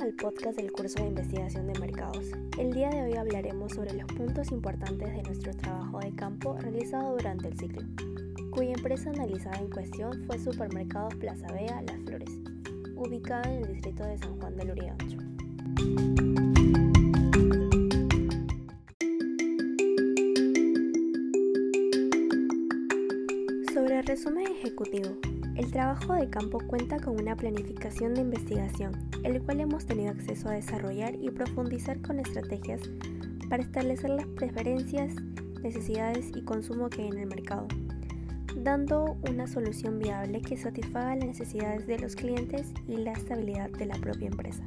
al podcast del curso de investigación de mercados. El día de hoy hablaremos sobre los puntos importantes de nuestro trabajo de campo realizado durante el ciclo, cuya empresa analizada en cuestión fue Supermercados Plaza Vea Las Flores, ubicada en el distrito de San Juan del Urigancho. Sobre resumen ejecutivo, el trabajo de campo cuenta con una planificación de investigación, el cual hemos tenido acceso a desarrollar y profundizar con estrategias para establecer las preferencias, necesidades y consumo que hay en el mercado, dando una solución viable que satisfaga las necesidades de los clientes y la estabilidad de la propia empresa.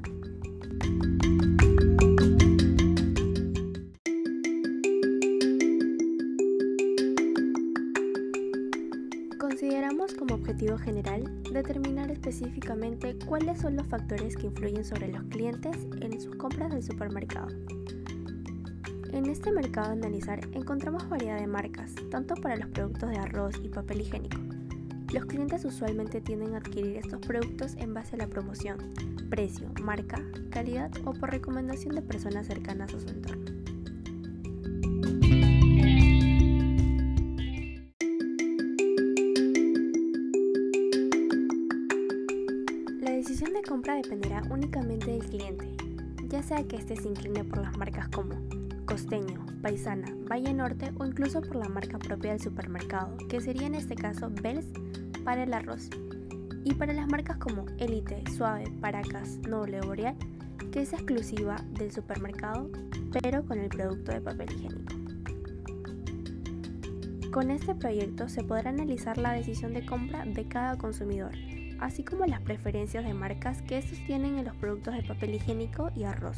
General determinar específicamente cuáles son los factores que influyen sobre los clientes en sus compras del supermercado. En este mercado a analizar encontramos variedad de marcas, tanto para los productos de arroz y papel higiénico. Los clientes usualmente tienden a adquirir estos productos en base a la promoción, precio, marca, calidad o por recomendación de personas cercanas a su entorno. Dependerá únicamente del cliente, ya sea que éste se incline por las marcas como Costeño, Paisana, Valle Norte o incluso por la marca propia del supermercado, que sería en este caso Bells para el arroz, y para las marcas como Elite, Suave, Paracas, Noble Boreal, que es exclusiva del supermercado, pero con el producto de papel higiénico. Con este proyecto se podrá analizar la decisión de compra de cada consumidor, así como las preferencias de marcas que estos tienen en los productos de papel higiénico y arroz.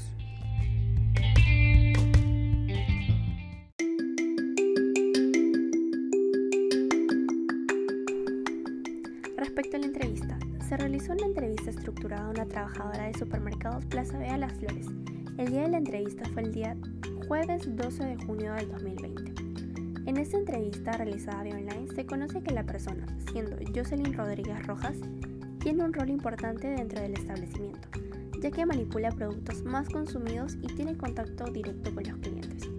Respecto a la entrevista, se realizó una entrevista estructurada a una trabajadora de supermercados Plaza Vea Las Flores. El día de la entrevista fue el día jueves 12 de junio del 2020. En esta entrevista realizada vía online se conoce que la persona, siendo Jocelyn Rodríguez Rojas, tiene un rol importante dentro del establecimiento, ya que manipula productos más consumidos y tiene contacto directo con los clientes.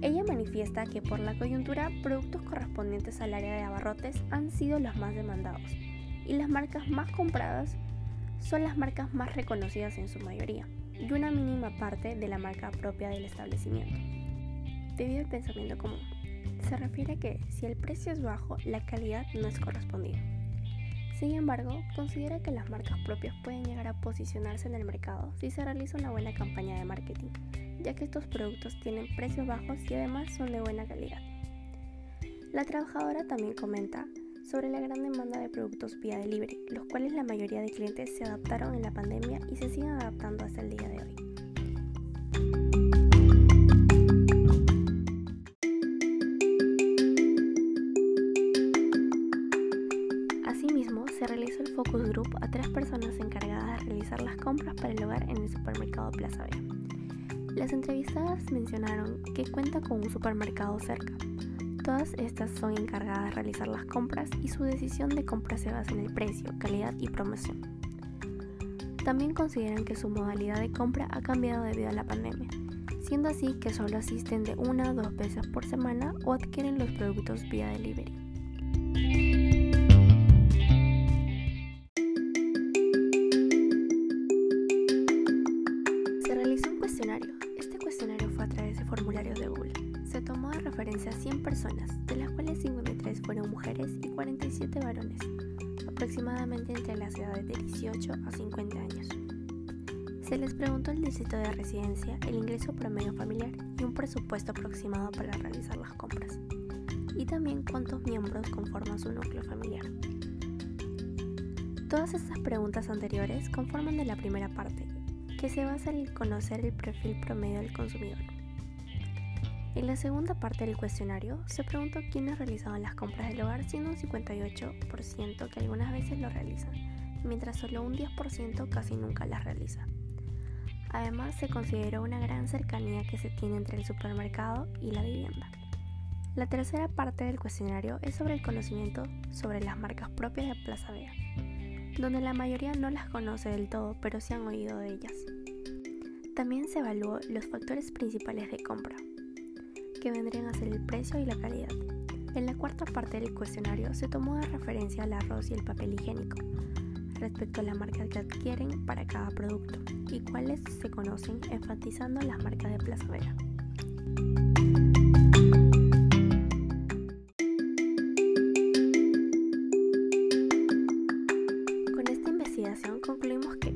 Ella manifiesta que por la coyuntura, productos correspondientes al área de abarrotes han sido los más demandados y las marcas más compradas son las marcas más reconocidas en su mayoría y una mínima parte de la marca propia del establecimiento. Debido al pensamiento común, se refiere que si el precio es bajo, la calidad no es correspondida. Sin embargo, considera que las marcas propias pueden llegar a posicionarse en el mercado si se realiza una buena campaña de marketing, ya que estos productos tienen precios bajos y además son de buena calidad. La trabajadora también comenta sobre la gran demanda de productos vía delivery, los cuales la mayoría de clientes se adaptaron en la pandemia y se siguen adaptando hasta el día de hoy. Mencionaron que cuenta con un supermercado cerca. Todas estas son encargadas de realizar las compras y su decisión de compra se basa en el precio, calidad y promoción. También consideran que su modalidad de compra ha cambiado debido a la pandemia, siendo así que solo asisten de una o dos veces por semana o adquieren los productos vía delivery. De las cuales 53 fueron mujeres y 47 varones, aproximadamente entre las edades de 18 a 50 años. Se les preguntó el distrito de residencia, el ingreso promedio familiar y un presupuesto aproximado para realizar las compras, y también cuántos miembros conforman su núcleo familiar. Todas estas preguntas anteriores conforman de la primera parte, que se basa en conocer el perfil promedio del consumidor. En la segunda parte del cuestionario se preguntó quiénes realizaban las compras del hogar, siendo un 58% que algunas veces lo realizan, mientras solo un 10% casi nunca las realiza. Además, se consideró una gran cercanía que se tiene entre el supermercado y la vivienda. La tercera parte del cuestionario es sobre el conocimiento sobre las marcas propias de Plaza Vea. donde la mayoría no las conoce del todo, pero se han oído de ellas. También se evaluó los factores principales de compra, que vendrían a ser el precio y la calidad. En la cuarta parte del cuestionario se tomó de referencia al arroz y el papel higiénico, respecto a la marca que adquieren para cada producto y cuáles se conocen enfatizando las marcas de Plaza Vera. Con esta investigación concluimos que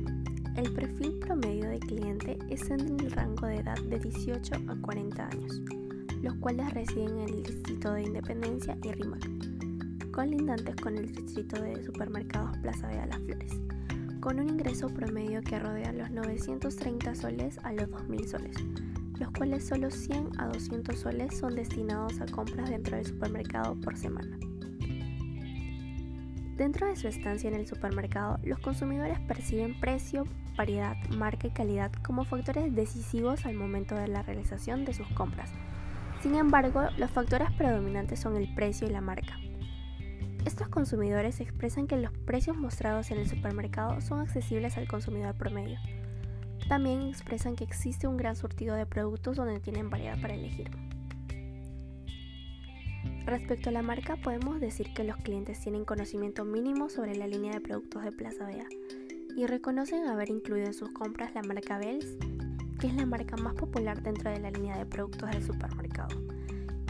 el perfil promedio de cliente es en el rango de edad de 18 a 40 años, los cuales residen en el distrito de Independencia y Rimac colindantes con el distrito de supermercados Plaza de Las Flores, con un ingreso promedio que rodea los 930 soles a los 2.000 soles, los cuales solo 100 a 200 soles son destinados a compras dentro del supermercado por semana. Dentro de su estancia en el supermercado, los consumidores perciben precio, variedad, marca y calidad como factores decisivos al momento de la realización de sus compras. Sin embargo, los factores predominantes son el precio y la marca. Estos consumidores expresan que los precios mostrados en el supermercado son accesibles al consumidor promedio. También expresan que existe un gran surtido de productos donde tienen variedad para elegir. Respecto a la marca, podemos decir que los clientes tienen conocimiento mínimo sobre la línea de productos de Plaza Vea y reconocen haber incluido en sus compras la marca Bells, que es la marca más popular dentro de la línea de productos del supermercado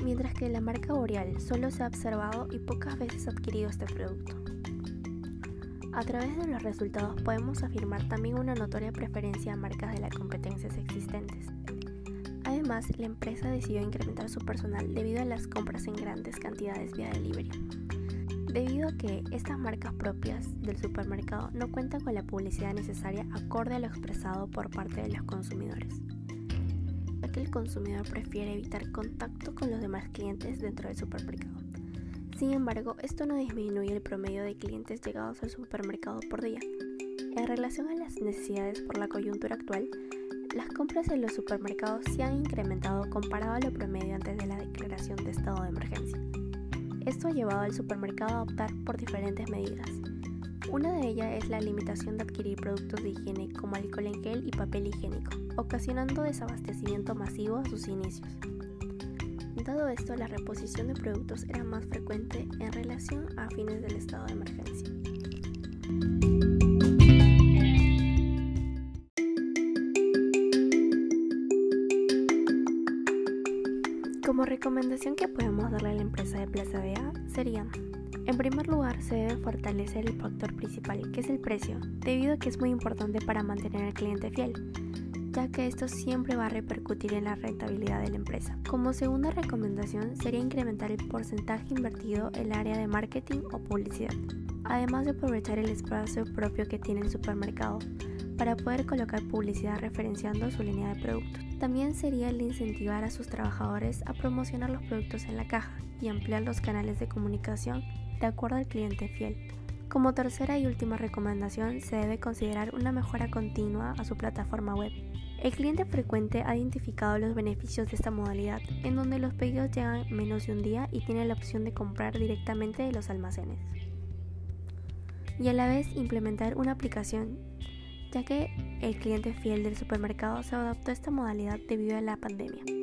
mientras que la marca Boreal solo se ha observado y pocas veces adquirido este producto. A través de los resultados podemos afirmar también una notoria preferencia a marcas de las competencias existentes. Además, la empresa decidió incrementar su personal debido a las compras en grandes cantidades vía delivery, debido a que estas marcas propias del supermercado no cuentan con la publicidad necesaria acorde a lo expresado por parte de los consumidores que el consumidor prefiere evitar contacto con los demás clientes dentro del supermercado. Sin embargo, esto no disminuye el promedio de clientes llegados al supermercado por día. En relación a las necesidades por la coyuntura actual, las compras en los supermercados se han incrementado comparado a lo promedio antes de la declaración de estado de emergencia. Esto ha llevado al supermercado a optar por diferentes medidas, una de ellas es la limitación de adquirir productos de higiene como alcohol en gel y papel higiénico, ocasionando desabastecimiento masivo a sus inicios. Dado esto, la reposición de productos era más frecuente en relación a fines del estado de emergencia. Como recomendación que podemos darle a la empresa de Plaza BA sería en primer lugar, se debe fortalecer el factor principal, que es el precio, debido a que es muy importante para mantener al cliente fiel, ya que esto siempre va a repercutir en la rentabilidad de la empresa. Como segunda recomendación sería incrementar el porcentaje invertido en el área de marketing o publicidad, además de aprovechar el espacio propio que tiene el supermercado para poder colocar publicidad referenciando su línea de productos. También sería el incentivar a sus trabajadores a promocionar los productos en la caja y ampliar los canales de comunicación de acuerdo al cliente fiel. Como tercera y última recomendación, se debe considerar una mejora continua a su plataforma web. El cliente frecuente ha identificado los beneficios de esta modalidad, en donde los pedidos llegan menos de un día y tiene la opción de comprar directamente de los almacenes. Y a la vez implementar una aplicación, ya que el cliente fiel del supermercado se adaptó a esta modalidad debido a la pandemia.